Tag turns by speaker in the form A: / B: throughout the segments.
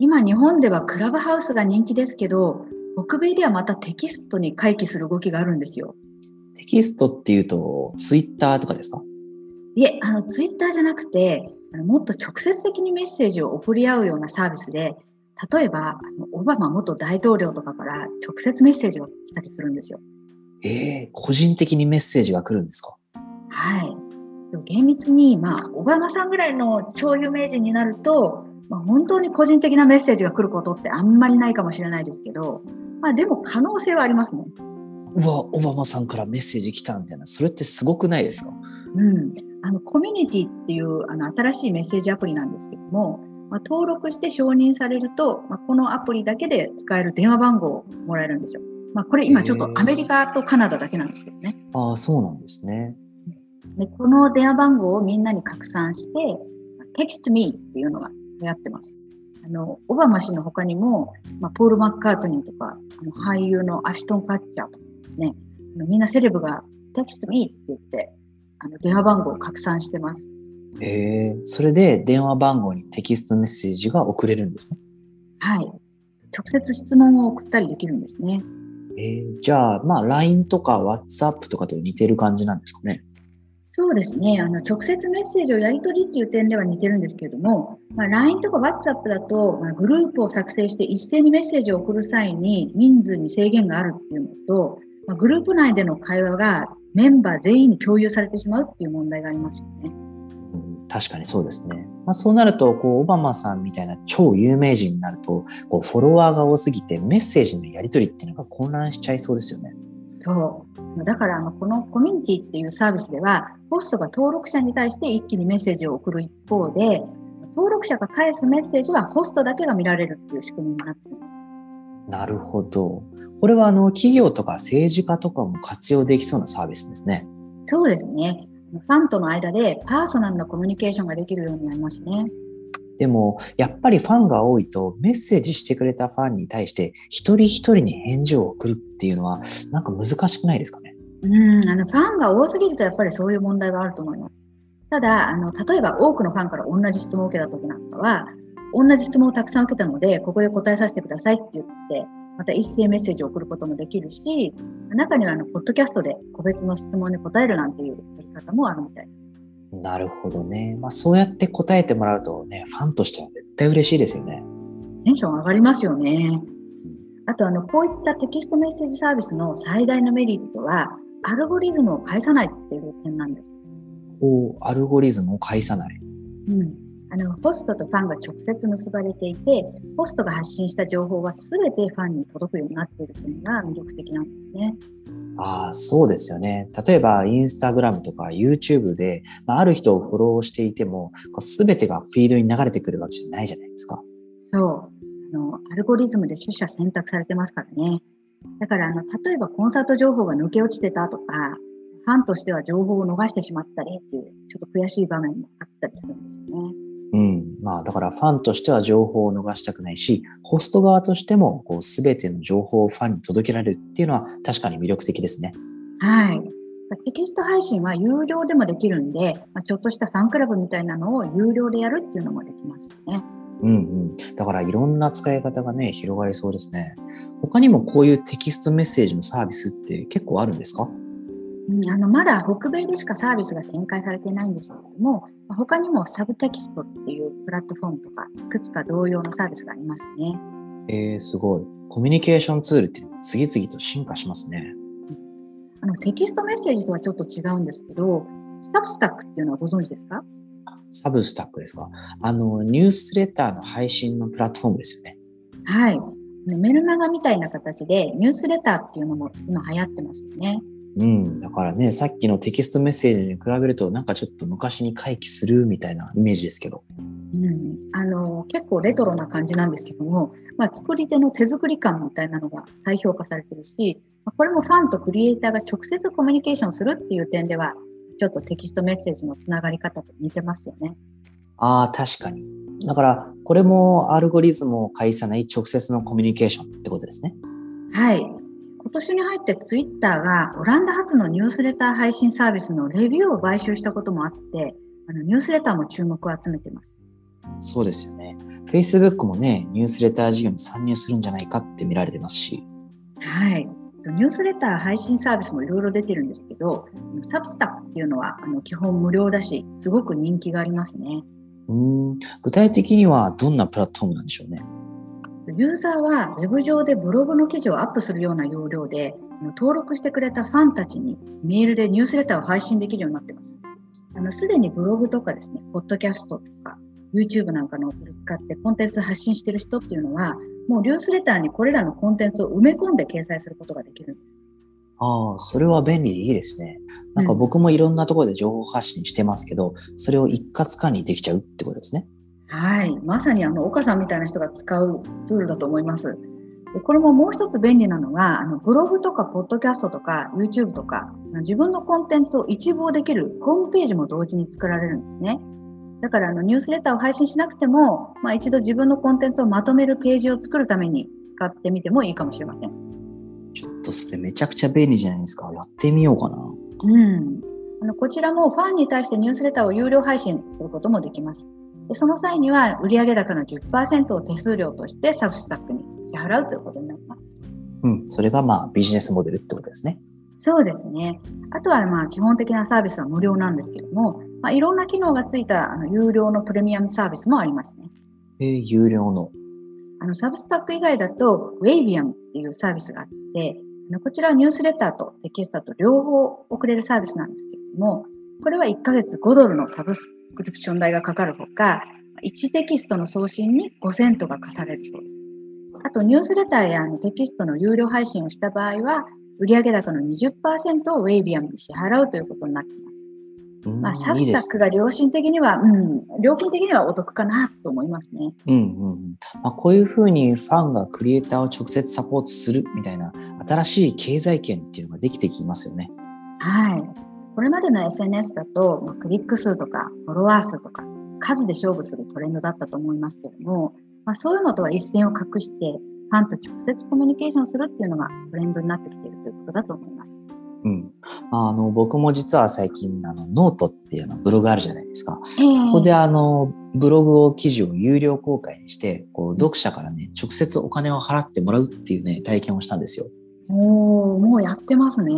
A: 今日本ではクラブハウスが人気ですけど、北米ではまたテキストに回帰する動きがあるんですよ。
B: テキストっていうと、ツイッターとかですか？
A: いえ、あの、ツイッターじゃなくて、もっと直接的にメッセージを送り合うようなサービスで、例えば、オバマ元大統領とかから直接メッセージが来たりするんですよ。
B: ええ個人的にメッセージが来るんですか？
A: はい。でも厳密に、まあ、オバマさんぐらいの超有名人になると、まあ、本当に個人的なメッセージが来ることってあんまりないかもしれないですけど、まあ、でも可能性はありますね。
B: うわ、オバマさんからメッセージ来たみたいな、それってすごくないですか？
A: うん。あの、コミュニティっていうあの新しいメッセージアプリなんですけども、まあ、登録して承認されると、まあ、このアプリだけで使える電話番号をもらえるんですよ。まあ、これ今ちょっとアメリカとカナダだけなんですけどね。
B: ああ、そうなんですね。
A: でこの電話番号をみんなに拡散して、Text Me っていうのが流行ってます。あの、オバマ氏の他にも、まあ、ポール・マッカートニーとか、あの俳優のアシュトン・カッチャーとかですね、あのみんなセレブが Text Me って言って、あの電話番号を拡散してます。
B: ええそれで電話番号にテキストメッセージが送れるんですね。
A: はい。直接質問を送ったりできるんですね。
B: えー、じゃあ、まあ、LINE とか WhatsApp とかと似てる感じなんですかね？
A: そうですね。あの、直接メッセージをやり取りっていう点では似てるんですけれども、まあ、LINE とか WhatsApp だと、まあ、グループを作成して一斉にメッセージを送る際に人数に制限があるっていうのと、まあ、グループ内での会話がメンバー全員に共有されてしまうっていう問題がありますよね。
B: 確かにそうですね。まあ、そうなると、こう、オバマさんみたいな超有名人になると、こう、フォロワーが多すぎてメッセージのやり取りっていうのが混乱しちゃいそうですよね。
A: そう。だから、あの、このコミュニティっていうサービスでは、ホストが登録者に対して一気にメッセージを送る一方で、登録者が返すメッセージはホストだけが見られるっていう仕組みになっています。
B: なるほど。これはあの企業とか政治家とかも活用できそうなサービスですね。
A: そうですね。ファンとの間でパーソナルなコミュニケーションができるようになりますね。
B: でも、やっぱりファンが多いとメッセージしてくれたファンに対して一人一人に返事を送るっていうのはなんか難しくないですかね？
A: うん、あのファンが多すぎるとやっぱりそういう問題はあると思います。ただ、あの例えば多くのファンから同じ質問を受けた時なんかは、同じ質問をたくさん受けたので、ここで答えさせてくださいって言って、また一斉メッセージを送ることもできるし、中にはあのポッドキャストで個別の質問に答えるなんていうやり方もあるみたいです。
B: なるほどね。まあそうやって答えてもらうとね、ファンとしては絶対嬉しいですよね。
A: テンション上がりますよね。あとあの、こういったテキストメッセージサービスの最大のメリットは、アルゴリズムを返さないっていう点なんです。
B: こう、アルゴリズムを返さない。
A: うん。あの、ホストとファンが直接結ばれていて、ホストが発信した情報は全てファンに届くようになっているというのが魅力的なんですね。
B: ああ、そうですよね。例えば、インスタグラムとか YouTube で、まあ、ある人をフォローしていても、すべてがフィードに流れてくるわけじゃないじゃないですか。
A: そう。あの、アルゴリズムで取捨選択されてますからね。だから、あの、例えばコンサート情報が抜け落ちてたとか、ファンとしては情報を逃してしまったりっていう、ちょっと悔しい場面もあったりするんですよね。
B: うん。まあ、だからファンとしては情報を逃したくないし、ホスト側としても、こう、すべての情報をファンに届けられるっていうのは確かに魅力的ですね。
A: はい。テキスト配信は有料でもできるんで、まあ、ちょっとしたファンクラブみたいなのを有料でやるっていうのもできますよね。
B: うんうん。だからいろんな使い方がね、広がりそうですね。他にもこういうテキストメッセージのサービスって結構あるんですか？
A: うん、あのまだ北米でしかサービスが展開されていないんですけれども、他にもサブテキストっていうプラットフォームとか、いくつか同様のサービスがありますね。
B: えー、すごい。コミュニケーションツールっていうのが次々と進化しますね。
A: あのテキストメッセージとはちょっと違うんですけど、サブスタックっていうのはご存知ですか？
B: サブスタックですか？あの、ニュースレターの配信のプラットフォームですよね。
A: はい。メルマガみたいな形でニュースレターっていうのも今流行ってますよね。
B: うん。だからね、さっきのテキストメッセージに比べると、なんかちょっと昔に回帰するみたいなイメージですけど。
A: うん、あの結構レトロな感じなんですけども、まあ、作り手の手作り感みたいなのが再評価されてるし、まあこれもファンとクリエイターが直接コミュニケーションするっていう点では、ちょっとテキストメッセージのつながり方と似てますよね。
B: ああ、確かに。だから、これもアルゴリズムを介さない直接のコミュニケーションってことですね。
A: はい。今年に入ってツイッターがオランダ発のニュースレター配信サービスのレビューを買収したこともあって、あのニュースレターも注目を集めています。
B: そうですよね。Facebook もね、ニュースレター事業に参入するんじゃないかって見られてますし。
A: はい。ニュースレター配信サービスもいろいろ出てるんですけど、サブスタックっていうのはあの基本無料だし、すごく人気がありますね。
B: うん具体的にはどんなプラットフォームなんでしょうね。
A: ユーザーはウェブ上でブログの記事をアップするような要領で、登録してくれたファンたちにメールでニュースレターを配信できるようになってます。あの、すでにブログとかですね、ポッドキャストとか、YouTube なんかのを使ってコンテンツ発信してる人っていうのは、もうニュースレターにこれらのコンテンツを埋め込んで掲載することができるんです。
B: ああ、それは便利でいいですね。なんか僕もいろんなところで情報発信してますけど、うん、それを一括管理できちゃうってことですね。
A: はい。まさにあの、岡さんみたいな人が使うツールだと思います。でこれももう一つ便利なのが、あのブログとかポッドキャストとか YouTube とか、自分のコンテンツを一望できるホームページも同時に作られるんですね。だからあのニュースレターを配信しなくても、まあ、一度自分のコンテンツをまとめるページを作るために使ってみてもいいかもしれません。
B: ちょっとそれめちゃくちゃ便利じゃないですか。やってみようかな。
A: うん。あのこちらもファンに対してニュースレターを有料配信することもできます。でその際には売上高の10%を手数料としてサブスタックに支払うということになります。
B: うん、それがまあビジネスモデルってことですね。
A: そうですね。あとはまあ基本的なサービスは無料なんですけども、まあ、いろんな機能がついたあの有料のプレミアムサービスもありますね。
B: えー、有料の
A: あのサブスタック以外だと、ウェイビアムっていうサービスがあって、あのこちらはニュースレターとテキストと両方送れるサービスなんですけれども、これは1ヶ月5ドルのサブスクリプション代がかかるほか、1テキストの送信に5セントが課されるそうです。あと、ニュースレターやテキストの有料配信をした場合は、売上高の20%をウェイビアムに支払うということになっています。まあ、サブスタックが良心的には、うん、料金的にはお得かなと思いますね。
B: うんうんまあ、こういうふうにファンがクリエイターを直接サポートするみたいな新しい経済圏っていうのができてきますよね。
A: はい。これまでの SNS だと、まあ、クリック数とかフォロワー数とか数で勝負するトレンドだったと思いますけども、まあ、そういうのとは一線を画してファンと直接コミュニケーションするっていうのがトレンドになってきているということだと思います。
B: うん、あの僕も実は最近あのノートっていうのブログあるじゃないですか、えー、そこであのブログを記事を有料公開にしてこう読者からね直接お金を払ってもらうっていうね体験をしたんですよ。
A: おおもうやってますね。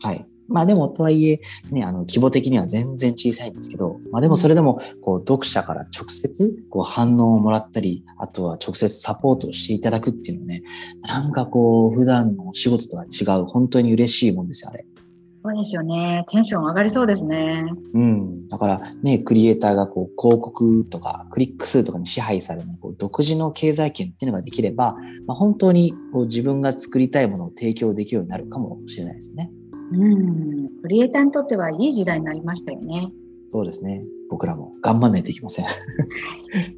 B: はいまあでもとはいえ、ね、あの規模的には全然小さいんですけど、まあでもそれでもこう読者から直接こう反応をもらったり、あとは直接サポートをしていただくっていうのね、なんかこう普段の仕事とは違う、本当に嬉しいもんですよ、あれ。
A: そうですよね。テンション上がりそうですね。
B: うん。だからね、クリエイターがこう広告とかクリック数とかに支配されないこう独自の経済圏っていうのができれば、まあ、本当にこう自分が作りたいものを提供できるようになるかもしれないですね。
A: うん。クリエイターにとってはいい時代になりましたよね。
B: そうですね。僕らも頑張んないといけません。